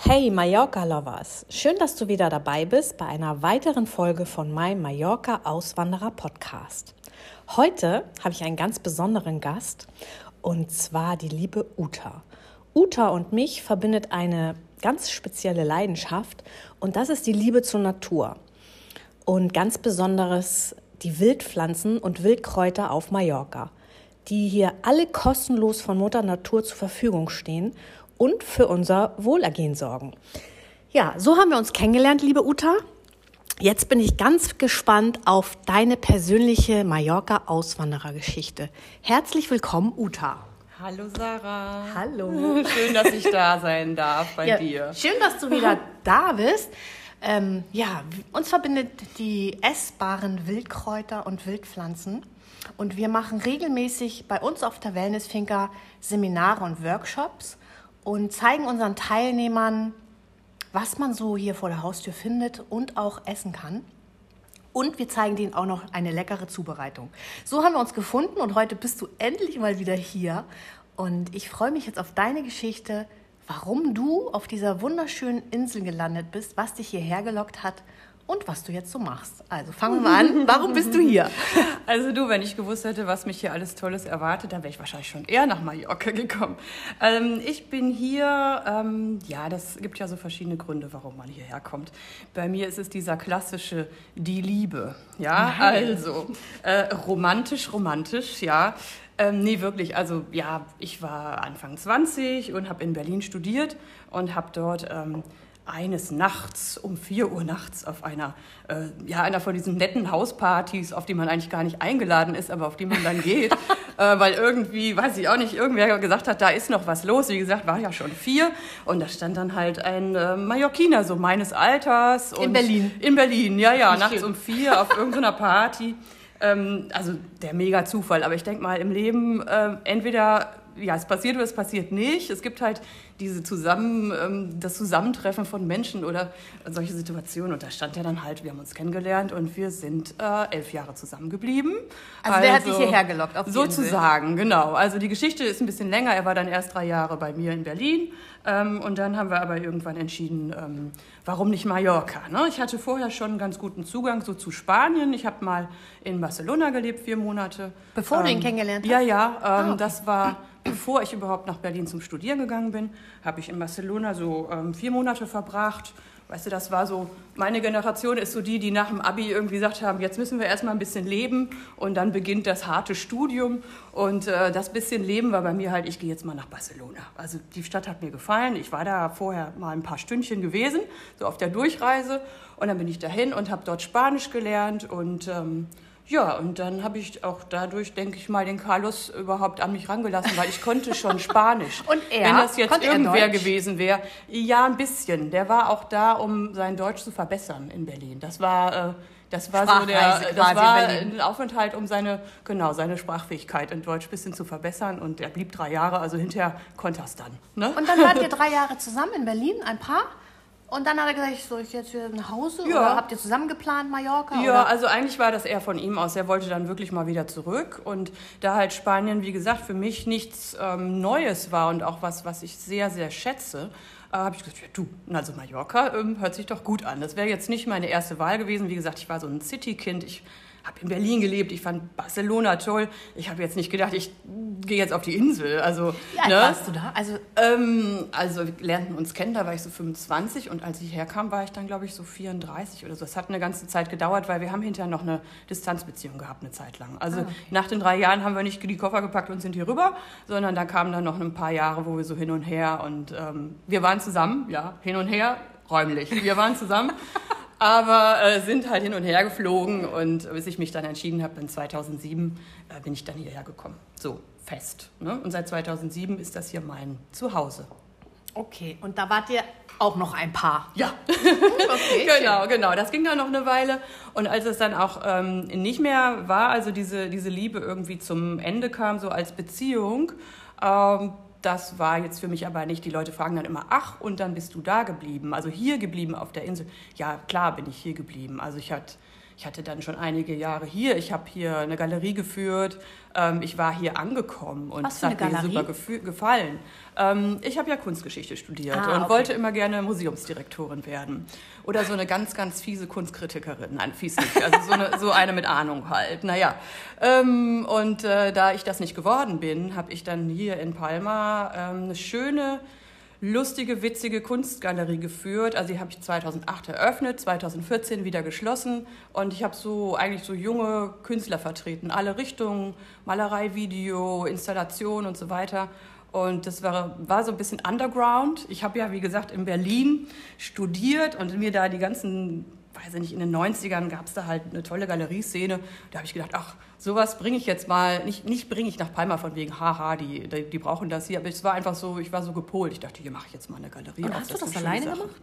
Hey Mallorca Lovers, schön, dass du wieder dabei bist bei einer weiteren Folge von meinem Mallorca Auswanderer Podcast. Heute habe ich einen ganz besonderen Gast und zwar die liebe Uta. Uta und mich verbindet eine ganz spezielle Leidenschaft und das ist die Liebe zur Natur und ganz besonderes die Wildpflanzen und Wildkräuter auf Mallorca, die hier alle kostenlos von Mutter Natur zur Verfügung stehen und für unser Wohlergehen sorgen. Ja, so haben wir uns kennengelernt, liebe Uta. Jetzt bin ich ganz gespannt auf deine persönliche Mallorca-Auswanderergeschichte. Herzlich willkommen, Uta. Hallo Sarah. Hallo. Schön, dass ich da sein darf bei ja, dir. Schön, dass du wieder da bist. Ähm, ja, uns verbindet die essbaren Wildkräuter und Wildpflanzen. Und wir machen regelmäßig bei uns auf der Wellnessfinker Seminare und Workshops und zeigen unseren Teilnehmern, was man so hier vor der Haustür findet und auch essen kann. Und wir zeigen denen auch noch eine leckere Zubereitung. So haben wir uns gefunden und heute bist du endlich mal wieder hier. Und ich freue mich jetzt auf deine Geschichte, warum du auf dieser wunderschönen Insel gelandet bist, was dich hierher gelockt hat und was du jetzt so machst. Also fangen wir an. Warum bist du hier? Also du, wenn ich gewusst hätte, was mich hier alles Tolles erwartet, dann wäre ich wahrscheinlich schon eher nach Mallorca gekommen. Ähm, ich bin hier, ähm, ja, das gibt ja so verschiedene Gründe, warum man hierher kommt. Bei mir ist es dieser klassische, die Liebe. Ja, Nein. also äh, romantisch, romantisch, ja. Ähm, nee, wirklich. Also ja, ich war Anfang 20 und habe in Berlin studiert und habe dort ähm, eines Nachts um 4 Uhr nachts auf einer, äh, ja, einer von diesen netten Hauspartys, auf die man eigentlich gar nicht eingeladen ist, aber auf die man dann geht, äh, weil irgendwie, weiß ich auch nicht, irgendwer gesagt hat, da ist noch was los. Wie gesagt, war ja schon vier und da stand dann halt ein äh, Mallorquiner, so meines Alters. in Berlin? In Berlin, ja, ja, nachts um vier auf irgendeiner Party. Ähm, also der mega Zufall, aber ich denke mal, im Leben äh, entweder ja, es passiert oder es passiert nicht. Es gibt halt diese Zusammen, ähm, das Zusammentreffen von Menschen oder solche Situationen. Und da stand ja dann halt, wir haben uns kennengelernt und wir sind äh, elf Jahre zusammengeblieben. Also, also der hat dich also hierher gelockt, auf Sozusagen, genau. Also die Geschichte ist ein bisschen länger. Er war dann erst drei Jahre bei mir in Berlin. Ähm, und dann haben wir aber irgendwann entschieden, ähm, warum nicht Mallorca? Ne? Ich hatte vorher schon einen ganz guten Zugang so zu Spanien. Ich habe mal in Barcelona gelebt, vier Monate. Bevor du ihn kennengelernt hast? Ja, ja. Ah, okay. Das war bevor ich überhaupt nach Berlin zum Studieren gegangen bin, habe ich in Barcelona so ähm, vier Monate verbracht. Weißt du, das war so, meine Generation ist so die, die nach dem Abi irgendwie gesagt haben, jetzt müssen wir erstmal ein bisschen leben und dann beginnt das harte Studium. Und äh, das bisschen Leben war bei mir halt, ich gehe jetzt mal nach Barcelona. Also die Stadt hat mir gefallen. Ich war da vorher mal ein paar Stündchen gewesen, so auf der Durchreise. Und dann bin ich dahin und habe dort Spanisch gelernt und ähm, ja, und dann habe ich auch dadurch, denke ich mal, den Carlos überhaupt an mich rangelassen, weil ich konnte schon Spanisch. und er? Wenn das jetzt irgendwer gewesen wäre, ja, ein bisschen. Der war auch da, um sein Deutsch zu verbessern in Berlin. Das war, äh, das war so der, das war ein Aufenthalt, um seine, genau, seine Sprachfähigkeit in Deutsch ein bisschen zu verbessern. Und er blieb drei Jahre, also hinterher konnte er es dann. Ne? Und dann wart ihr drei Jahre zusammen in Berlin, ein Paar? Und dann hat er gesagt, soll ich jetzt wieder nach Hause? Ja. Oder habt ihr zusammen geplant, Mallorca? Ja, oder? also eigentlich war das eher von ihm aus. Er wollte dann wirklich mal wieder zurück. Und da halt Spanien, wie gesagt, für mich nichts ähm, Neues war und auch was, was ich sehr, sehr schätze, äh, habe ich gesagt, ja, du, also Mallorca ähm, hört sich doch gut an. Das wäre jetzt nicht meine erste Wahl gewesen. Wie gesagt, ich war so ein City-Kind. Ich habe in Berlin gelebt, ich fand Barcelona toll. Ich habe jetzt nicht gedacht, ich gehe jetzt auf die Insel. Also, Wie alt ne? warst du da? Also, ähm, also wir lernten uns kennen, da war ich so 25 und als ich herkam, war ich dann, glaube ich, so 34 oder so. Es hat eine ganze Zeit gedauert, weil wir haben hinterher noch eine Distanzbeziehung gehabt, eine Zeit lang. Also ah, okay. nach den drei Jahren haben wir nicht die Koffer gepackt und sind hier rüber, sondern da kamen dann noch ein paar Jahre, wo wir so hin und her und ähm, wir waren zusammen, ja, hin und her, räumlich. Wir waren zusammen. aber äh, sind halt hin und her geflogen und bis ich mich dann entschieden habe, in 2007 äh, bin ich dann hierher gekommen. So fest. Ne? Und seit 2007 ist das hier mein Zuhause. Okay, und da wart ihr auch noch ein Paar. Ja, okay, genau, genau. Das ging dann noch eine Weile. Und als es dann auch ähm, nicht mehr war, also diese, diese Liebe irgendwie zum Ende kam, so als Beziehung, ähm, das war jetzt für mich aber nicht. Die Leute fragen dann immer, ach, und dann bist du da geblieben, also hier geblieben auf der Insel. Ja, klar bin ich hier geblieben. Also ich hatte ich hatte dann schon einige Jahre hier. Ich habe hier eine Galerie geführt. Ähm, ich war hier angekommen und es hat mir super gefallen. Ähm, ich habe ja Kunstgeschichte studiert ah, und okay. wollte immer gerne Museumsdirektorin werden. Oder so eine ganz, ganz fiese Kunstkritikerin. Nein, fies nicht. Also so eine, so eine mit Ahnung halt. Naja. Ähm, und äh, da ich das nicht geworden bin, habe ich dann hier in Palma ähm, eine schöne lustige, witzige Kunstgalerie geführt. Also die habe ich 2008 eröffnet, 2014 wieder geschlossen und ich habe so eigentlich so junge Künstler vertreten, alle Richtungen, Malerei, Video, Installation und so weiter. Und das war, war so ein bisschen underground. Ich habe ja, wie gesagt, in Berlin studiert und mir da die ganzen weiß ich nicht, in den 90ern gab es da halt eine tolle Galerieszene. Da habe ich gedacht, ach, sowas bringe ich jetzt mal, nicht, nicht bringe ich nach Palma von wegen, haha, die, die, die, brauchen das hier. Aber es war einfach so, ich war so gepolt. Ich dachte, hier mache ich jetzt mal eine Galerie. Und hast du das alleine Sache. gemacht?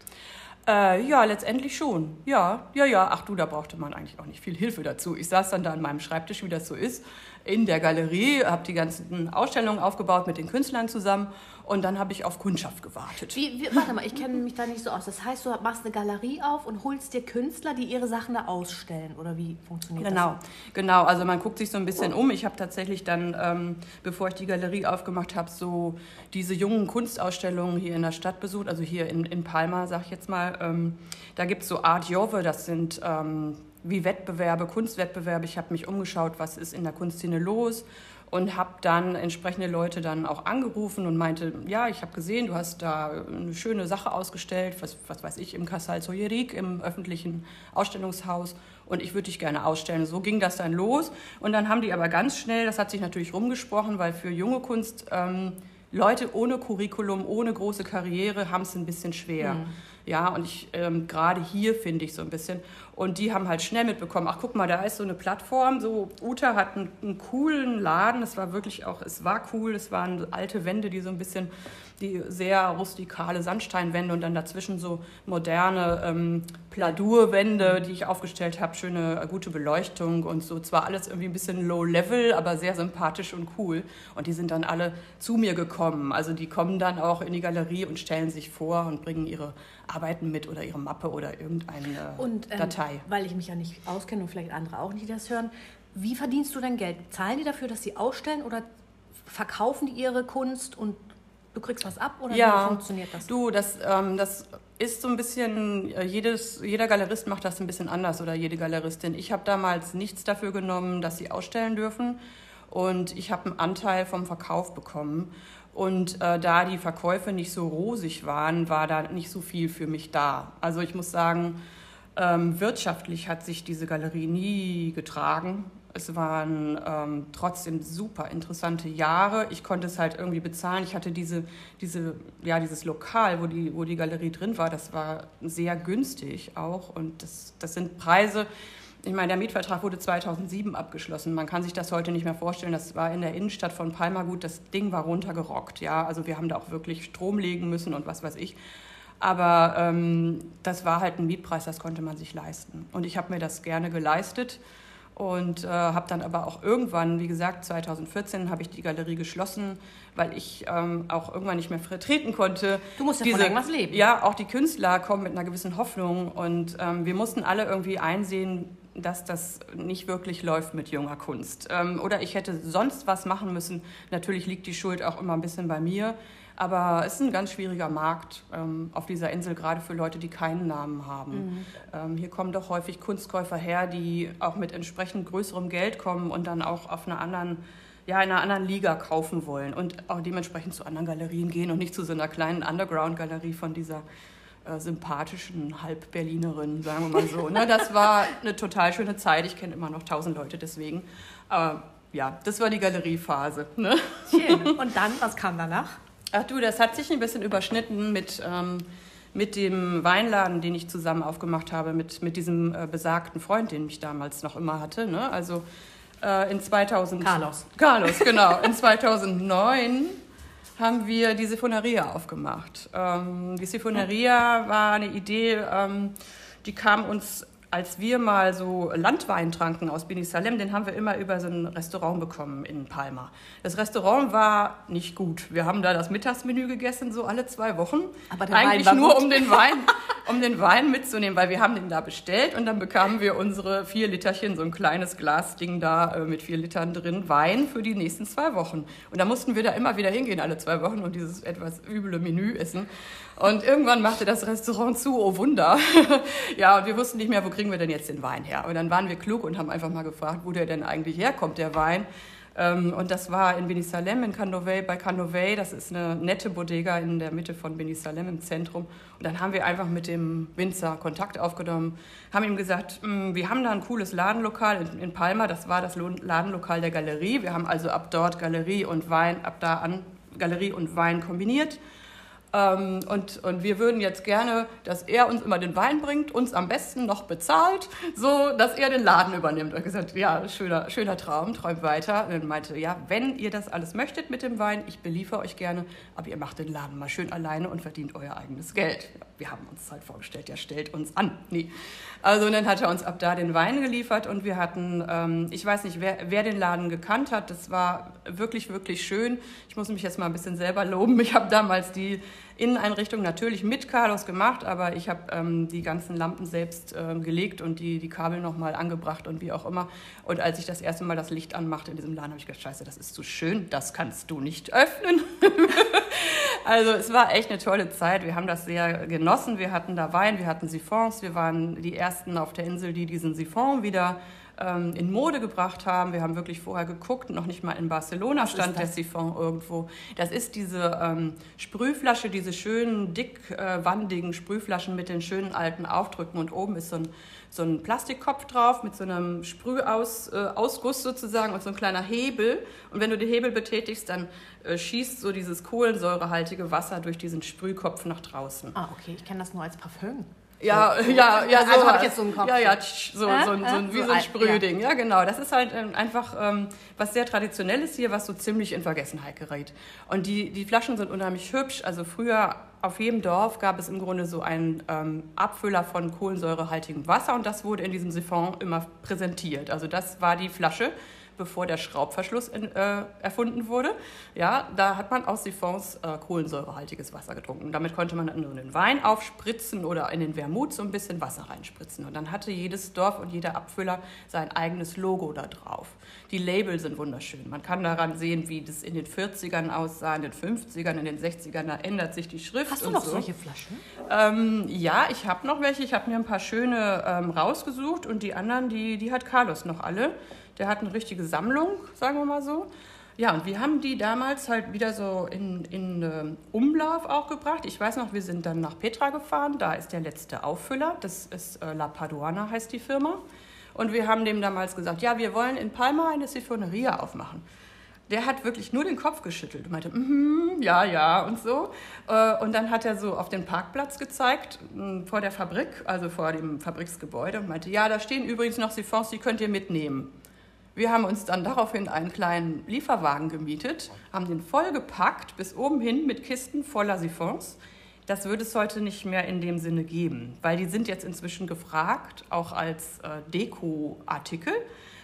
Äh, ja, letztendlich schon. Ja, ja, ja. Ach du, da brauchte man eigentlich auch nicht viel Hilfe dazu. Ich saß dann da an meinem Schreibtisch, wie das so ist, in der Galerie, habe die ganzen Ausstellungen aufgebaut mit den Künstlern zusammen und dann habe ich auf Kundschaft gewartet. Wie, wie, warte mal, ich kenne mich da nicht so aus. Das heißt, du machst eine Galerie auf und holst dir Künstler, die ihre Sachen da ausstellen oder wie funktioniert genau, das? Genau, genau. Also man guckt sich so ein bisschen um. Ich habe tatsächlich dann, ähm, bevor ich die Galerie aufgemacht habe, so diese jungen Kunstausstellungen hier in der Stadt besucht, also hier in, in Palma, sag ich jetzt mal. Ähm, da gibt es so Art Jove, das sind ähm, wie Wettbewerbe, Kunstwettbewerbe. Ich habe mich umgeschaut, was ist in der Kunstszene los und habe dann entsprechende Leute dann auch angerufen und meinte, ja, ich habe gesehen, du hast da eine schöne Sache ausgestellt, was, was weiß ich, im Casal Soyerik, im öffentlichen Ausstellungshaus und ich würde dich gerne ausstellen. So ging das dann los und dann haben die aber ganz schnell, das hat sich natürlich rumgesprochen, weil für junge Kunst ähm, Leute ohne Curriculum, ohne große Karriere haben es ein bisschen schwer. Mhm. Ja, und ich ähm, gerade hier finde ich so ein bisschen. Und die haben halt schnell mitbekommen, ach guck mal, da ist so eine Plattform. So, Uta hat einen, einen coolen Laden. Es war wirklich auch, es war cool. Es waren alte Wände, die so ein bisschen die sehr rustikale Sandsteinwände und dann dazwischen so moderne ähm, Pladurwände, die ich aufgestellt habe, schöne, gute Beleuchtung und so. Zwar alles irgendwie ein bisschen low-level, aber sehr sympathisch und cool. Und die sind dann alle zu mir gekommen. Also die kommen dann auch in die Galerie und stellen sich vor und bringen ihre Arbeiten mit oder ihre Mappe oder irgendeine und, ähm, Datei. Weil ich mich ja nicht auskenne und vielleicht andere auch nicht das hören. Wie verdienst du dein Geld? Zahlen die dafür, dass sie ausstellen oder verkaufen die ihre Kunst und du kriegst was ab oder ja, wie funktioniert das? Du, das, ähm, das ist so ein bisschen, äh, jedes, jeder Galerist macht das ein bisschen anders oder jede Galeristin. Ich habe damals nichts dafür genommen, dass sie ausstellen dürfen und ich habe einen Anteil vom Verkauf bekommen. Und äh, da die Verkäufe nicht so rosig waren, war da nicht so viel für mich da. Also ich muss sagen, ähm, wirtschaftlich hat sich diese Galerie nie getragen. Es waren ähm, trotzdem super interessante Jahre. Ich konnte es halt irgendwie bezahlen. Ich hatte diese, diese, ja, dieses Lokal, wo die, wo die Galerie drin war, das war sehr günstig auch. Und das, das sind Preise. Ich meine, der Mietvertrag wurde 2007 abgeschlossen. Man kann sich das heute nicht mehr vorstellen. Das war in der Innenstadt von Palmagut. Das Ding war runtergerockt. Ja, also wir haben da auch wirklich Strom legen müssen und was weiß ich. Aber ähm, das war halt ein Mietpreis, das konnte man sich leisten. Und ich habe mir das gerne geleistet und äh, habe dann aber auch irgendwann, wie gesagt, 2014 habe ich die Galerie geschlossen, weil ich ähm, auch irgendwann nicht mehr vertreten konnte. Du musst ja Diese, von irgendwas leben. Ja, auch die Künstler kommen mit einer gewissen Hoffnung und ähm, wir mussten alle irgendwie einsehen, dass das nicht wirklich läuft mit junger Kunst. Ähm, oder ich hätte sonst was machen müssen. Natürlich liegt die Schuld auch immer ein bisschen bei mir. Aber es ist ein ganz schwieriger Markt ähm, auf dieser Insel, gerade für Leute, die keinen Namen haben. Mhm. Ähm, hier kommen doch häufig Kunstkäufer her, die auch mit entsprechend größerem Geld kommen und dann auch auf einer anderen ja, in einer anderen Liga kaufen wollen und auch dementsprechend zu anderen Galerien gehen und nicht zu so einer kleinen Underground-Galerie von dieser äh, sympathischen Halb-Berlinerin, sagen wir mal so. ne? Das war eine total schöne Zeit. Ich kenne immer noch tausend Leute deswegen. Aber ja, das war die Galeriephase. Ne? Schön. Und dann, was kam danach? Ach du, das hat sich ein bisschen überschnitten mit, ähm, mit dem Weinladen, den ich zusammen aufgemacht habe, mit, mit diesem äh, besagten Freund, den ich damals noch immer hatte. Ne? Also äh, in 2000... Carlos. Carlos, genau. In 2009 haben wir die Sifoneria aufgemacht. Ähm, die Sifoneria war eine Idee, ähm, die kam uns als wir mal so Landwein tranken aus Bini Salem, den haben wir immer über so ein Restaurant bekommen in Palma. Das Restaurant war nicht gut. Wir haben da das Mittagsmenü gegessen, so alle zwei Wochen. Aber der Eigentlich Wein nur gut. um den Wein, um den Wein mitzunehmen, weil wir haben den da bestellt und dann bekamen wir unsere vier Literchen, so ein kleines Glasding da äh, mit vier Litern drin, Wein für die nächsten zwei Wochen. Und da mussten wir da immer wieder hingehen, alle zwei Wochen und dieses etwas üble Menü essen. Und irgendwann machte das Restaurant zu, oh Wunder. ja, und wir wussten nicht mehr, wo kriegen wir denn jetzt den Wein her. Und dann waren wir klug und haben einfach mal gefragt, wo der denn eigentlich herkommt, der Wein. Ähm, und das war in Benisalem, in Candovey, bei Candovey. Das ist eine nette Bodega in der Mitte von Benisalem im Zentrum. Und dann haben wir einfach mit dem Winzer Kontakt aufgenommen, haben ihm gesagt, hm, wir haben da ein cooles Ladenlokal in Palma. Das war das Ladenlokal der Galerie. Wir haben also ab dort Galerie und Wein, ab da an Galerie und Wein kombiniert ähm, und, und wir würden jetzt gerne, dass er uns immer den Wein bringt, uns am besten noch bezahlt, so dass er den Laden übernimmt. Und gesagt, ja, schöner, schöner Traum, träumt weiter. Und er meinte, ja, wenn ihr das alles möchtet mit dem Wein, ich beliefere euch gerne, aber ihr macht den Laden mal schön alleine und verdient euer eigenes Geld. Wir haben uns halt vorgestellt, ja, stellt uns an. Nee. Also und dann hat er uns ab da den Wein geliefert und wir hatten, ähm, ich weiß nicht, wer, wer den Laden gekannt hat, das war wirklich, wirklich schön. Ich muss mich jetzt mal ein bisschen selber loben. Ich habe damals die Inneneinrichtung natürlich mit Carlos gemacht, aber ich habe ähm, die ganzen Lampen selbst ähm, gelegt und die, die Kabel nochmal angebracht und wie auch immer. Und als ich das erste Mal das Licht anmachte in diesem Laden, habe ich gedacht, scheiße, das ist zu schön, das kannst du nicht öffnen. also es war echt eine tolle Zeit. Wir haben das sehr genossen. Wir hatten da Wein, wir hatten Siphons. Wir waren die Ersten auf der Insel, die diesen Siphon wieder ähm, in Mode gebracht haben. Wir haben wirklich vorher geguckt, noch nicht mal in Barcelona Was stand der Siphon irgendwo. Das ist diese ähm, Sprühflasche, diese schönen, dickwandigen äh, Sprühflaschen mit den schönen alten Aufdrücken und oben ist so ein, so ein Plastikkopf drauf mit so einem Sprühausguss äh, sozusagen und so ein kleiner Hebel. Und wenn du den Hebel betätigst, dann äh, schießt so dieses kohlensäurehaltige Wasser durch diesen Sprühkopf nach draußen. Ah, okay, ich kenne das nur als Parfüm. Ja, ja, ja, so also habe ich jetzt so einen Kopf. Ja, ja, so, so, so, so wie so ein Sprühding. Ja. ja, genau. Das ist halt ähm, einfach ähm, was sehr traditionelles hier, was so ziemlich in Vergessenheit gerät. Und die, die Flaschen sind unheimlich hübsch. Also früher auf jedem Dorf gab es im Grunde so einen ähm, Abfüller von kohlensäurehaltigem Wasser und das wurde in diesem Siphon immer präsentiert. Also das war die Flasche bevor der Schraubverschluss in, äh, erfunden wurde. Ja, da hat man aus Siphons äh, kohlensäurehaltiges Wasser getrunken. Damit konnte man nur den Wein aufspritzen oder in den Wermut so ein bisschen Wasser reinspritzen. Und dann hatte jedes Dorf und jeder Abfüller sein eigenes Logo da drauf. Die Label sind wunderschön. Man kann daran sehen, wie das in den 40ern aussah, in den 50ern, in den 60ern. Da ändert sich die Schrift. Hast du noch so. solche Flaschen? Ähm, ja, ich habe noch welche. Ich habe mir ein paar schöne ähm, rausgesucht und die anderen, die, die hat Carlos noch alle. Der hat eine richtige Sammlung, sagen wir mal so. Ja, und wir haben die damals halt wieder so in, in äh, Umlauf auch gebracht. Ich weiß noch, wir sind dann nach Petra gefahren. Da ist der letzte Auffüller. Das ist äh, La Paduana, heißt die Firma. Und wir haben dem damals gesagt, ja, wir wollen in Palma eine Sifoneria aufmachen. Der hat wirklich nur den Kopf geschüttelt und meinte, mm, ja, ja und so. Äh, und dann hat er so auf den Parkplatz gezeigt, mm, vor der Fabrik, also vor dem Fabriksgebäude und meinte, ja, da stehen übrigens noch Siphons, die könnt ihr mitnehmen. Wir haben uns dann daraufhin einen kleinen Lieferwagen gemietet, haben den vollgepackt bis oben hin mit Kisten voller Siphons. Das würde es heute nicht mehr in dem Sinne geben, weil die sind jetzt inzwischen gefragt, auch als äh, Dekoartikel.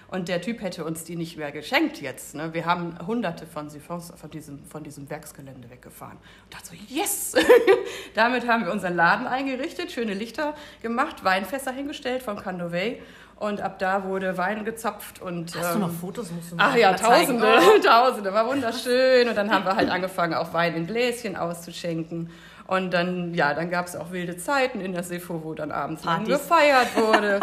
Und der Typ hätte uns die nicht mehr geschenkt jetzt. Ne? Wir haben hunderte von Siphons von diesem, von diesem Werksgelände weggefahren. Und dachte so, yes! Damit haben wir unseren Laden eingerichtet, schöne Lichter gemacht, Weinfässer hingestellt vom Candovey und ab da wurde Wein gezapft und. Hast ähm, du noch ähm, Fotos? Musst du ach ja, Tausende, oh. Tausende, war wunderschön. Und dann haben wir halt angefangen, auch Wein in Gläschen auszuschenken. Und dann, ja, dann gab es auch wilde Zeiten in der Sefo, wo dann abends gefeiert wurde.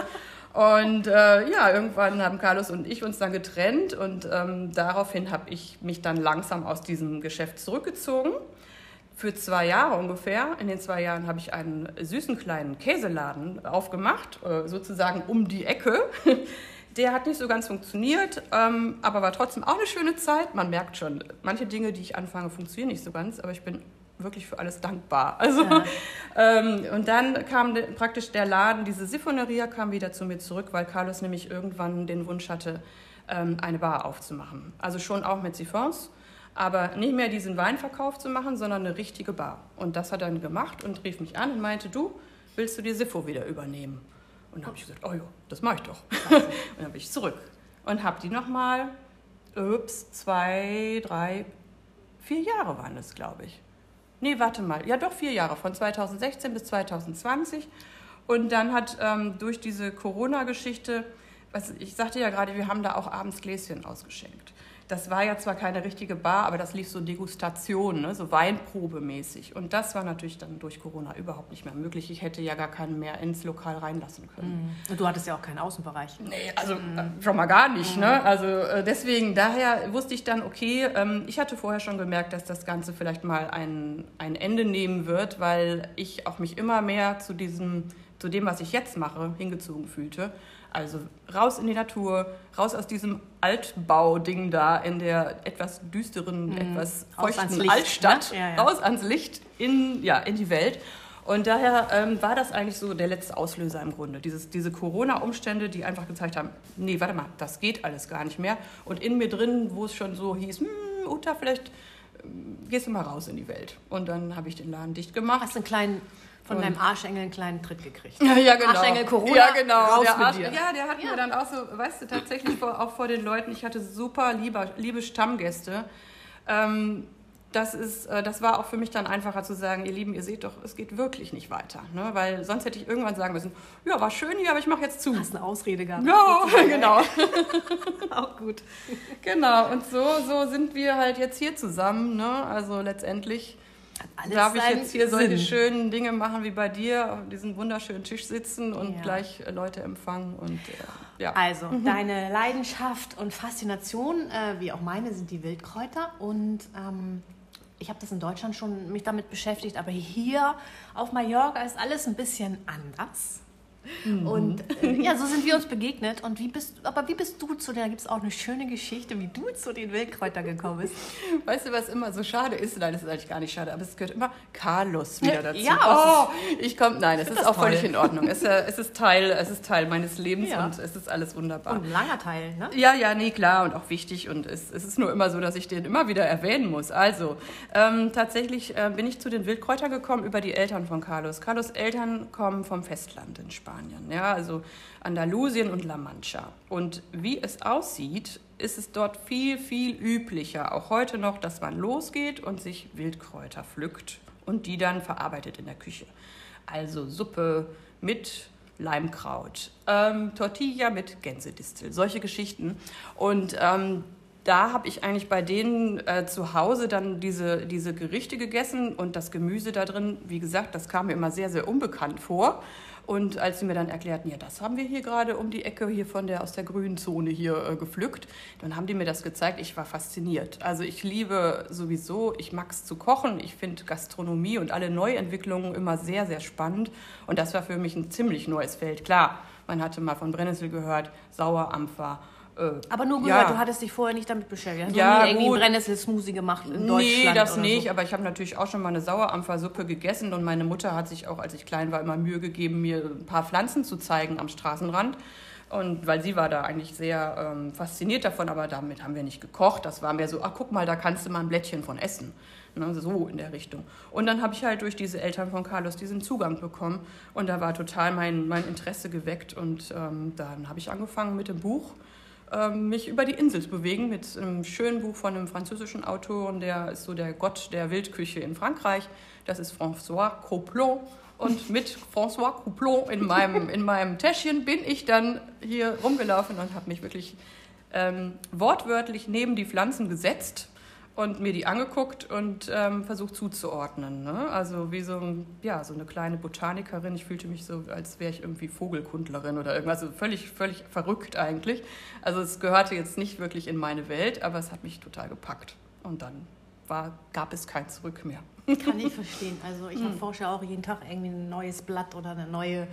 Und äh, ja, irgendwann haben Carlos und ich uns dann getrennt und ähm, daraufhin habe ich mich dann langsam aus diesem Geschäft zurückgezogen für zwei Jahre ungefähr. In den zwei Jahren habe ich einen süßen kleinen Käseladen aufgemacht, äh, sozusagen um die Ecke. Der hat nicht so ganz funktioniert, ähm, aber war trotzdem auch eine schöne Zeit. Man merkt schon, manche Dinge, die ich anfange, funktionieren nicht so ganz, aber ich bin wirklich für alles dankbar. Also, ja. ähm, und dann kam praktisch der Laden, diese Sifoneria kam wieder zu mir zurück, weil Carlos nämlich irgendwann den Wunsch hatte, ähm, eine Bar aufzumachen. Also schon auch mit Siphons aber nicht mehr diesen Weinverkauf zu machen, sondern eine richtige Bar. Und das hat er dann gemacht und rief mich an und meinte, du, willst du die Siffo wieder übernehmen? Und dann habe ich gesagt, oh ja, das mache ich doch. und dann bin ich zurück und habe die nochmal, ups, zwei, drei, vier Jahre waren es, glaube ich. Nee, warte mal. Ja, doch vier Jahre, von 2016 bis 2020. Und dann hat ähm, durch diese Corona-Geschichte, ich sagte ja gerade, wir haben da auch abends Gläschen ausgeschenkt das war ja zwar keine richtige Bar, aber das lief so Degustation, ne? so Weinprobemäßig. Und das war natürlich dann durch Corona überhaupt nicht mehr möglich. Ich hätte ja gar keinen mehr ins Lokal reinlassen können. Mhm. Und du hattest ja auch keinen Außenbereich. Nee, also mhm. schon mal gar nicht. Mhm. Ne? Also äh, deswegen, daher wusste ich dann, okay, ähm, ich hatte vorher schon gemerkt, dass das Ganze vielleicht mal ein, ein Ende nehmen wird, weil ich auch mich immer mehr zu diesem, zu dem, was ich jetzt mache, hingezogen fühlte. Also raus in die Natur, raus aus diesem Altbau-Ding da in der etwas düsteren, mhm. etwas feuchten Licht, Altstadt, ne? ja, ja. raus ans Licht in, ja, in die Welt. Und daher ähm, war das eigentlich so der letzte Auslöser im Grunde. Dieses, diese Corona-Umstände, die einfach gezeigt haben, nee, warte mal, das geht alles gar nicht mehr. Und in mir drin, wo es schon so hieß, hm, Uta, vielleicht gehst du mal raus in die Welt. Und dann habe ich den Laden dicht gemacht. Hast du einen kleinen von und deinem Arschengel einen kleinen Tritt gekriegt. Ja, ja genau. Arschengel Corona, ja, genau. raus der mit Arsch, dir. Ja, der hat ja. mir dann auch so, weißt du, tatsächlich vor, auch vor den Leuten, ich hatte super liebe, liebe Stammgäste. Ähm, das, ist, äh, das war auch für mich dann einfacher zu sagen, ihr Lieben, ihr seht doch, es geht wirklich nicht weiter. Ne? Weil sonst hätte ich irgendwann sagen müssen, ja, war schön hier, aber ich mache jetzt zu. Hast eine Ausrede gehabt. Ja, genau. auch gut. Genau, und so, so sind wir halt jetzt hier zusammen. Ne? Also letztendlich Darf ich jetzt hier Sinn. solche schönen Dinge machen wie bei dir, auf diesem wunderschönen Tisch sitzen und ja. gleich äh, Leute empfangen und äh, ja. Also mhm. deine Leidenschaft und Faszination, äh, wie auch meine, sind die Wildkräuter und ähm, ich habe das in Deutschland schon mich damit beschäftigt, aber hier auf Mallorca ist alles ein bisschen anders. Mhm. Und äh, ja, so sind wir uns begegnet. Und wie bist, aber wie bist du zu der, da gibt es auch eine schöne Geschichte, wie du zu den Wildkräutern gekommen bist. Weißt du, was immer so schade ist? Nein, das ist eigentlich gar nicht schade, aber es gehört immer Carlos wieder dazu. Ja, oh, ich komme, nein, es ist auch toll. völlig in Ordnung. Es, äh, es, ist Teil, es ist Teil meines Lebens ja. und es ist alles wunderbar. Und ein langer Teil, ne? Ja, ja, nee, klar und auch wichtig. Und es, es ist nur immer so, dass ich den immer wieder erwähnen muss. Also, ähm, tatsächlich äh, bin ich zu den Wildkräutern gekommen über die Eltern von Carlos. Carlos Eltern kommen vom Festland in Spanien. Ja, also also Andalusien und La Mancha. Und wie es aussieht, ist es dort viel, viel üblicher, auch heute noch, dass man losgeht und sich Wildkräuter pflückt und die dann verarbeitet in der Küche. Also Suppe mit Leimkraut, ähm, Tortilla mit Gänsedistel, solche Geschichten. Und ähm, da habe ich eigentlich bei denen äh, zu Hause dann diese, diese Gerichte gegessen und das Gemüse da drin, wie gesagt, das kam mir immer sehr, sehr unbekannt vor. Und als sie mir dann erklärten, ja, das haben wir hier gerade um die Ecke hier von der aus der grünen Zone hier äh, gepflückt, dann haben die mir das gezeigt. Ich war fasziniert. Also ich liebe sowieso, ich mag es zu kochen. Ich finde Gastronomie und alle Neuentwicklungen immer sehr, sehr spannend. Und das war für mich ein ziemlich neues Feld. Klar, man hatte mal von Brennnessel gehört, Sauerampfer aber nur gehört, ja. du hattest dich vorher nicht damit beschäftigt. Du ja, hast nie irgendwie einen Brennnessel-Smoothie gemacht in Deutschland. Nee, das nicht, so. aber ich habe natürlich auch schon mal eine Sauerampfersuppe gegessen und meine Mutter hat sich auch, als ich klein war, immer Mühe gegeben, mir ein paar Pflanzen zu zeigen am Straßenrand. Und weil sie war da eigentlich sehr ähm, fasziniert davon, aber damit haben wir nicht gekocht. Das war mehr so, ach guck mal, da kannst du mal ein Blättchen von essen. Ne, so in der Richtung. Und dann habe ich halt durch diese Eltern von Carlos diesen Zugang bekommen und da war total mein, mein Interesse geweckt und ähm, dann habe ich angefangen mit dem Buch mich über die Insel zu bewegen mit einem schönen Buch von einem französischen Autor, und der ist so der Gott der Wildküche in Frankreich. Das ist François Coplon. Und mit François Couplon in meinem, in meinem Täschchen bin ich dann hier rumgelaufen und habe mich wirklich ähm, wortwörtlich neben die Pflanzen gesetzt und mir die angeguckt und ähm, versucht zuzuordnen. Ne? Also wie so, ja, so eine kleine Botanikerin. Ich fühlte mich so, als wäre ich irgendwie Vogelkundlerin oder irgendwas. Also völlig, völlig verrückt eigentlich. Also es gehörte jetzt nicht wirklich in meine Welt, aber es hat mich total gepackt. Und dann war, gab es kein Zurück mehr. Kann ich verstehen. Also ich hm. erforsche auch jeden Tag irgendwie ein neues Blatt oder eine neue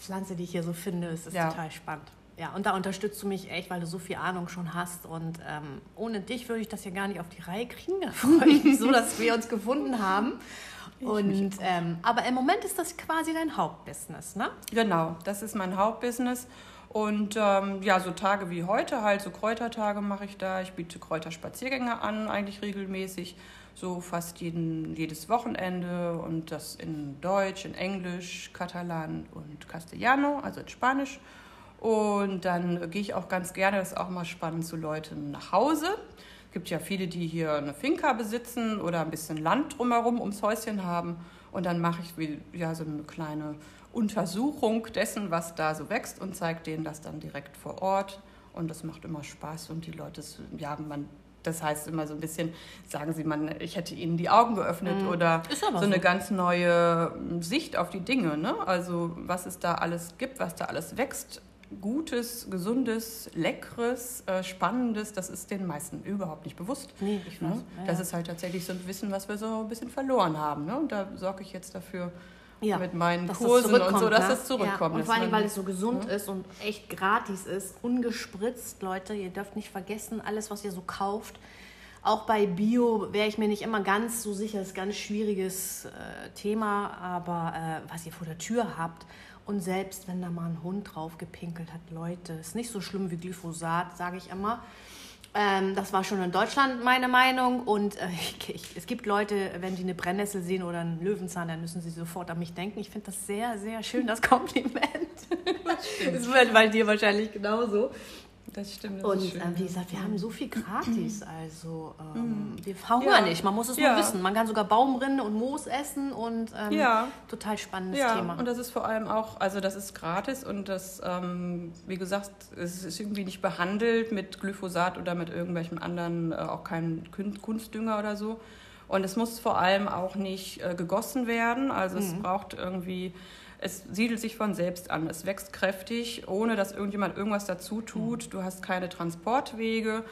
Pflanze, die ich hier so finde. Es ist ja. total spannend. Ja, und da unterstützt du mich echt, weil du so viel Ahnung schon hast. Und ähm, ohne dich würde ich das ja gar nicht auf die Reihe kriegen. Da freue ich mich so, dass wir uns gefunden haben. Und, ähm, aber im Moment ist das quasi dein Hauptbusiness, ne? Genau, das ist mein Hauptbusiness. Und ähm, ja, so Tage wie heute, halt so Kräutertage mache ich da. Ich biete Kräuterspaziergänge an, eigentlich regelmäßig, so fast jeden, jedes Wochenende und das in Deutsch, in Englisch, Katalan und Castellano, also in Spanisch. Und dann gehe ich auch ganz gerne, das ist auch mal spannend, zu Leuten nach Hause. Es gibt ja viele, die hier eine Finca besitzen oder ein bisschen Land drumherum ums Häuschen haben. Und dann mache ich wie, ja, so eine kleine Untersuchung dessen, was da so wächst und zeige denen das dann direkt vor Ort. Und das macht immer Spaß und die Leute, ja, man, das heißt immer so ein bisschen, sagen sie, man, ich hätte ihnen die Augen geöffnet mhm. oder so, so eine ganz neue Sicht auf die Dinge. Ne? Also was es da alles gibt, was da alles wächst, Gutes, Gesundes, Leckeres, äh, Spannendes, das ist den meisten überhaupt nicht bewusst. Nee, ich weiß. Ne? Ja, das ist halt tatsächlich so ein Wissen, was wir so ein bisschen verloren haben. Ne? Und da sorge ich jetzt dafür, ja, mit meinen Kursen und so, dass ne? es zurückkommt. Ja, und vor allem, weil es so gesund ne? ist und echt gratis ist, ungespritzt, Leute. Ihr dürft nicht vergessen, alles, was ihr so kauft. Auch bei Bio wäre ich mir nicht immer ganz so sicher, das ist ein ganz schwieriges äh, Thema, aber äh, was ihr vor der Tür habt, und selbst wenn da mal ein Hund drauf gepinkelt hat, Leute, ist nicht so schlimm wie Glyphosat, sage ich immer. Ähm, das war schon in Deutschland meine Meinung. Und äh, ich, es gibt Leute, wenn die eine Brennnessel sehen oder einen Löwenzahn, dann müssen sie sofort an mich denken. Ich finde das sehr, sehr schön, das Kompliment. Das wird bei dir wahrscheinlich genauso. Das stimmt. Das und schön, ähm, wie gesagt, wir haben so viel gratis. Also ähm, mhm. wir verhungern ja. nicht. Man muss es ja. nur wissen. Man kann sogar Baumrinde und Moos essen und ähm, ja. total spannendes ja. Thema. Und das ist vor allem auch, also das ist gratis und das, ähm, wie gesagt, es ist irgendwie nicht behandelt mit Glyphosat oder mit irgendwelchen anderen, äh, auch kein Kunstdünger oder so. Und es muss vor allem auch nicht äh, gegossen werden. Also mhm. es braucht irgendwie es siedelt sich von selbst an. Es wächst kräftig, ohne dass irgendjemand irgendwas dazu tut. Mhm. Du hast keine Transportwege.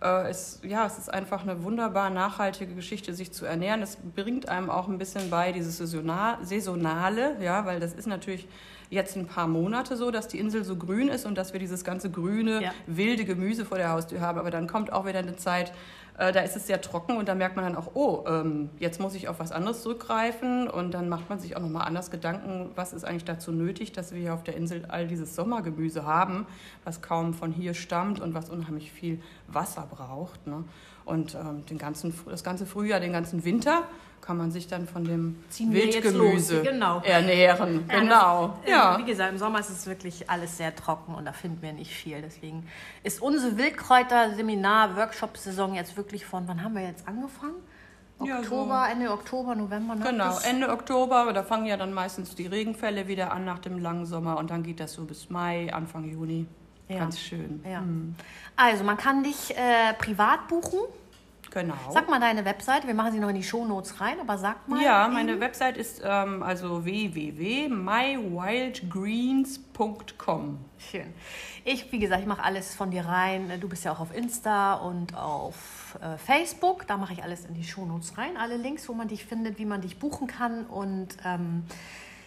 Äh, es, ja, es ist einfach eine wunderbar nachhaltige Geschichte, sich zu ernähren. Es bringt einem auch ein bisschen bei, dieses Saisonale, ja, weil das ist natürlich jetzt ein paar Monate so, dass die Insel so grün ist und dass wir dieses ganze grüne, ja. wilde Gemüse vor der Haustür haben. Aber dann kommt auch wieder eine Zeit, äh, da ist es sehr trocken und da merkt man dann auch, oh, ähm, jetzt muss ich auf was anderes zurückgreifen und dann macht man sich auch nochmal anders Gedanken, was ist eigentlich dazu nötig, dass wir hier auf der Insel all dieses Sommergemüse haben, was kaum von hier stammt und was unheimlich viel Wasser braucht. Ne? Und ähm, den ganzen, das ganze Frühjahr, den ganzen Winter kann man sich dann von dem Ziehen Wildgemüse genau. ernähren. Ja, genau. Das, ja. Wie gesagt, im Sommer ist es wirklich alles sehr trocken und da finden wir nicht viel. Deswegen ist unsere Wildkräuter-Seminar-Workshop-Saison jetzt wirklich von, wann haben wir jetzt angefangen? Oktober, ja, so. Ende Oktober, November. Ne? Genau, Ende Oktober, da fangen ja dann meistens die Regenfälle wieder an nach dem langen Sommer und dann geht das so bis Mai, Anfang Juni. Ja. Ganz schön. Ja. Mhm. Also man kann dich äh, privat buchen. Genau. Sag mal deine Website, wir machen sie noch in die Shownotes rein, aber sag mal. Ja, meine eben. Website ist ähm, also www.mywildgreens.com. Schön. Ich, wie gesagt, ich mache alles von dir rein. Du bist ja auch auf Insta und auf äh, Facebook. Da mache ich alles in die Shownotes rein. Alle Links, wo man dich findet, wie man dich buchen kann. Und ähm,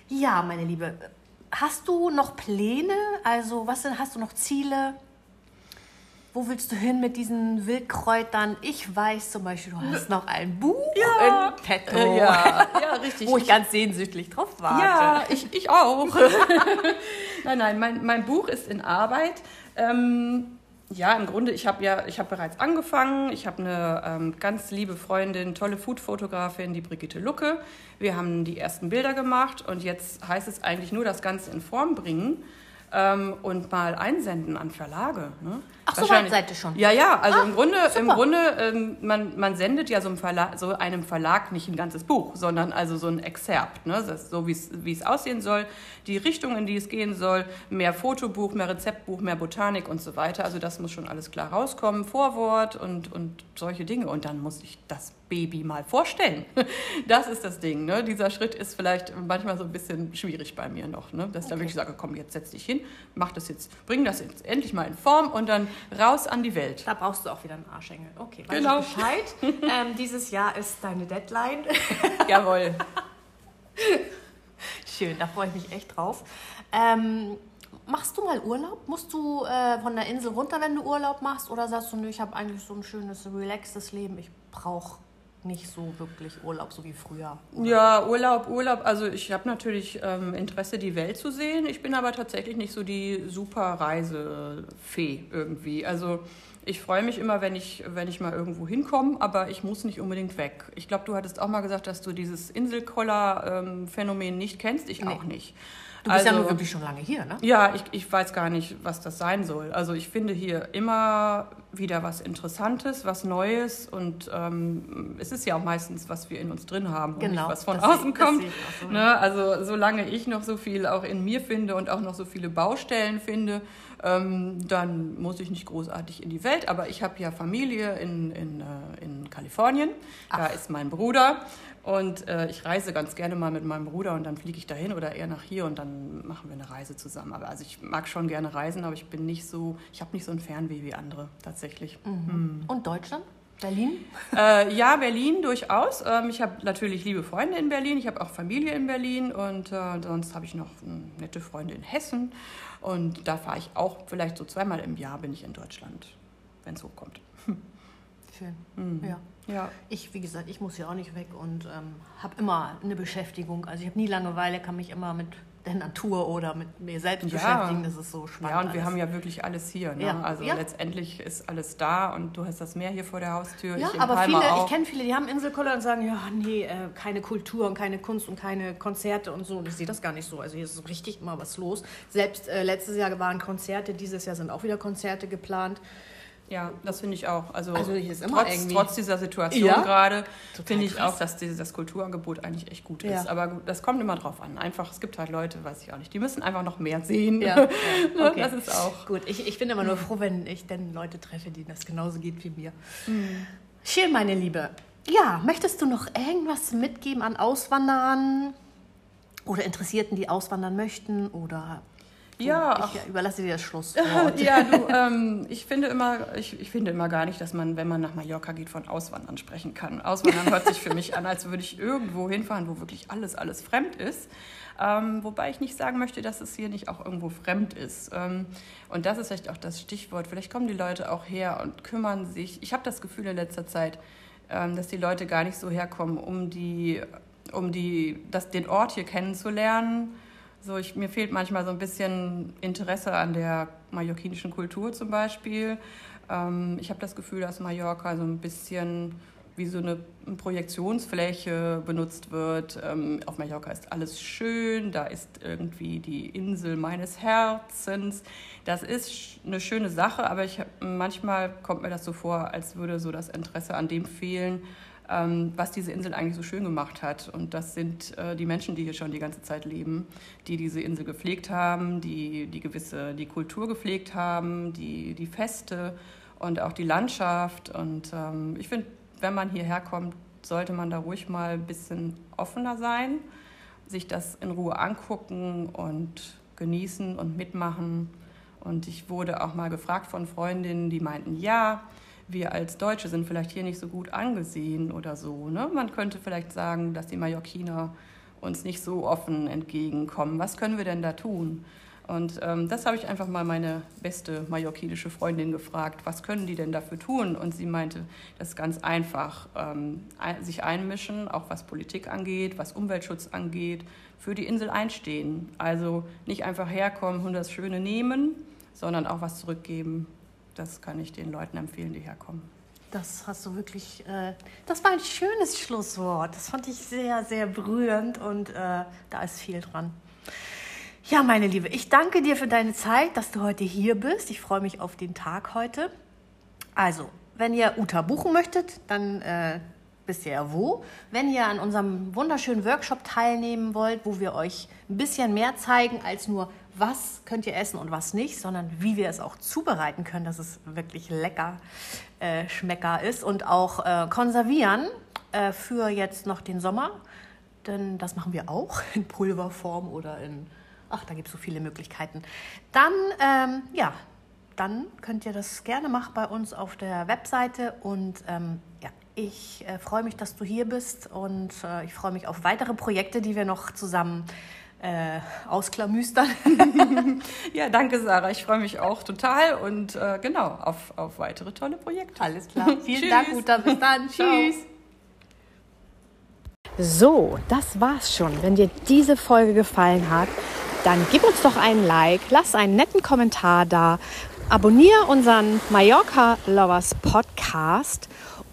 ja, meine Liebe, hast du noch Pläne? Also, was sind, hast du noch Ziele? wo willst du hin mit diesen Wildkräutern? Ich weiß zum Beispiel, du hast noch ein Buch ja. in petto. Äh, ja. ja, richtig. Wo ich ganz sehnsüchtig drauf warte. Ja, ich, ich auch. nein, nein, mein, mein Buch ist in Arbeit. Ähm, ja, im Grunde, ich habe ja, ich habe bereits angefangen. Ich habe eine ähm, ganz liebe Freundin, tolle Foodfotografin, die Brigitte Lucke. Wir haben die ersten Bilder gemacht und jetzt heißt es eigentlich nur das Ganze in Form bringen ähm, und mal einsenden an Verlage. Ne? Ach, so weit seid ihr schon? Ja, ja, also ah, im Grunde, im Grunde ähm, man, man sendet ja so einem, Verlag, so einem Verlag nicht ein ganzes Buch, sondern also so ein Exzerpt, ne? das so wie es aussehen soll, die Richtung, in die es gehen soll, mehr Fotobuch, mehr Rezeptbuch, mehr Botanik und so weiter. Also das muss schon alles klar rauskommen, Vorwort und, und solche Dinge. Und dann muss ich das Baby mal vorstellen. Das ist das Ding. Ne? Dieser Schritt ist vielleicht manchmal so ein bisschen schwierig bei mir noch, ne? dass okay. ich da wirklich sage, komm, jetzt setz dich hin, mach das jetzt, bring das jetzt endlich mal in Form und dann raus an die Welt. Da brauchst du auch wieder einen Arschengel. Okay, weiß genau. Bescheid. ähm, dieses Jahr ist deine Deadline. Jawohl. Schön, da freue ich mich echt drauf. Ähm, machst du mal Urlaub? Musst du äh, von der Insel runter, wenn du Urlaub machst? Oder sagst du, nö, ich habe eigentlich so ein schönes, relaxtes Leben, ich brauche nicht so wirklich Urlaub, so wie früher? Oder? Ja, Urlaub, Urlaub. Also ich habe natürlich ähm, Interesse, die Welt zu sehen. Ich bin aber tatsächlich nicht so die super Reisefee irgendwie. Also ich freue mich immer, wenn ich, wenn ich mal irgendwo hinkomme, aber ich muss nicht unbedingt weg. Ich glaube, du hattest auch mal gesagt, dass du dieses Inselkoller-Phänomen ähm, nicht kennst. Ich nee. auch nicht. Du bist also, ja nur wirklich schon lange hier, ne? Ja, ich, ich weiß gar nicht, was das sein soll. Also ich finde hier immer wieder was Interessantes, was Neues und ähm, es ist ja auch meistens, was wir in uns drin haben und genau, nicht was von außen ich, kommt. So. Ne? Also solange ich noch so viel auch in mir finde und auch noch so viele Baustellen finde, ähm, dann muss ich nicht großartig in die Welt. Aber ich habe ja Familie in, in, äh, in Kalifornien. Ach. Da ist mein Bruder. Und äh, ich reise ganz gerne mal mit meinem Bruder und dann fliege ich dahin oder eher nach hier und dann machen wir eine Reise zusammen. Aber also ich mag schon gerne reisen, aber ich bin nicht so, ich habe nicht so ein Fernweh wie andere tatsächlich. Mhm. Mhm. Und Deutschland? Berlin? Äh, ja, Berlin durchaus. Ähm, ich habe natürlich liebe Freunde in Berlin, ich habe auch Familie in Berlin und äh, sonst habe ich noch äh, nette Freunde in Hessen. Und da fahre ich auch vielleicht so zweimal im Jahr bin ich in Deutschland, wenn es hochkommt. Schön. Mhm. Ja. Ja. Ich, wie gesagt, ich muss ja auch nicht weg und ähm, habe immer eine Beschäftigung. Also ich habe nie Langeweile, kann mich immer mit der Natur oder mit mir selbst ja. beschäftigen. Das ist so spannend. Ja, und alles. wir haben ja wirklich alles hier. Ne? Ja. Also ja. letztendlich ist alles da und du hast das Meer hier vor der Haustür. Ja, aber viele, auch. ich kenne viele, die haben Inselkoller und sagen, ja, nee, äh, keine Kultur und keine Kunst und keine Konzerte und so. Und ich sehe das gar nicht so. Also hier ist richtig immer was los. Selbst äh, letztes Jahr waren Konzerte, dieses Jahr sind auch wieder Konzerte geplant. Ja, das finde ich auch. Also, also trotz, trotz, dieser Situation ja, gerade finde ich auch, dass dieses, das Kulturangebot eigentlich echt gut ist. Ja. Aber gut, das kommt immer drauf an. Einfach, es gibt halt Leute, weiß ich auch nicht, die müssen einfach noch mehr sehen. Ja, okay. Das ist auch. Gut, ich, ich bin immer nur froh, wenn ich dann Leute treffe, denen das genauso geht wie mir. Mhm. Schön, meine Liebe. Ja, möchtest du noch irgendwas mitgeben an Auswanderern oder Interessierten, die auswandern möchten oder ja, ich überlasse dir das Schlusswort. ja, du, ähm, ich finde immer, ich, ich finde immer gar nicht, dass man, wenn man nach Mallorca geht, von Auswandern sprechen kann. Auswandern hört sich für mich an, als würde ich irgendwo hinfahren, wo wirklich alles, alles fremd ist. Ähm, wobei ich nicht sagen möchte, dass es hier nicht auch irgendwo fremd ist. Ähm, und das ist vielleicht auch das Stichwort. Vielleicht kommen die Leute auch her und kümmern sich. Ich habe das Gefühl in letzter Zeit, ähm, dass die Leute gar nicht so herkommen, um die, um die, das, den Ort hier kennenzulernen so, ich, mir fehlt manchmal so ein bisschen Interesse an der mallorquinischen Kultur zum Beispiel. Ähm, ich habe das Gefühl, dass Mallorca so ein bisschen wie so eine Projektionsfläche benutzt wird. Ähm, auf Mallorca ist alles schön, da ist irgendwie die Insel meines Herzens. Das ist eine schöne Sache, aber ich, manchmal kommt mir das so vor, als würde so das Interesse an dem fehlen, was diese Insel eigentlich so schön gemacht hat. Und das sind äh, die Menschen, die hier schon die ganze Zeit leben, die diese Insel gepflegt haben, die die gewisse die Kultur gepflegt haben, die, die Feste und auch die Landschaft. Und ähm, ich finde, wenn man hierher kommt, sollte man da ruhig mal ein bisschen offener sein, sich das in Ruhe angucken und genießen und mitmachen. Und ich wurde auch mal gefragt von Freundinnen, die meinten, ja, wir als Deutsche sind vielleicht hier nicht so gut angesehen oder so. Ne? Man könnte vielleicht sagen, dass die Mallorquiner uns nicht so offen entgegenkommen. Was können wir denn da tun? Und ähm, das habe ich einfach mal meine beste mallorquinische Freundin gefragt, was können die denn dafür tun? Und sie meinte, das ist ganz einfach, ähm, sich einmischen, auch was Politik angeht, was Umweltschutz angeht, für die Insel einstehen. Also nicht einfach herkommen und das Schöne nehmen, sondern auch was zurückgeben das kann ich den Leuten empfehlen, die herkommen. Das hast du wirklich, äh, das war ein schönes Schlusswort. Das fand ich sehr, sehr berührend und äh, da ist viel dran. Ja, meine Liebe, ich danke dir für deine Zeit, dass du heute hier bist. Ich freue mich auf den Tag heute. Also, wenn ihr Uta buchen möchtet, dann äh, wisst ihr ja wo. Wenn ihr an unserem wunderschönen Workshop teilnehmen wollt, wo wir euch ein bisschen mehr zeigen als nur was könnt ihr essen und was nicht, sondern wie wir es auch zubereiten können, dass es wirklich lecker äh, schmecker ist und auch äh, konservieren äh, für jetzt noch den Sommer. Denn das machen wir auch in Pulverform oder in, ach, da gibt es so viele Möglichkeiten. Dann, ähm, ja, dann könnt ihr das gerne machen bei uns auf der Webseite und ähm, ja, ich äh, freue mich, dass du hier bist und äh, ich freue mich auf weitere Projekte, die wir noch zusammen äh, ausklamüstern. ja, danke Sarah. Ich freue mich auch total und äh, genau auf, auf weitere tolle Projekte. Alles klar. Vielen Dank, Uta. Bis dann. Tschüss. So, das war's schon. Wenn dir diese Folge gefallen hat, dann gib uns doch einen Like, lass einen netten Kommentar da, abonniere unseren Mallorca Lovers Podcast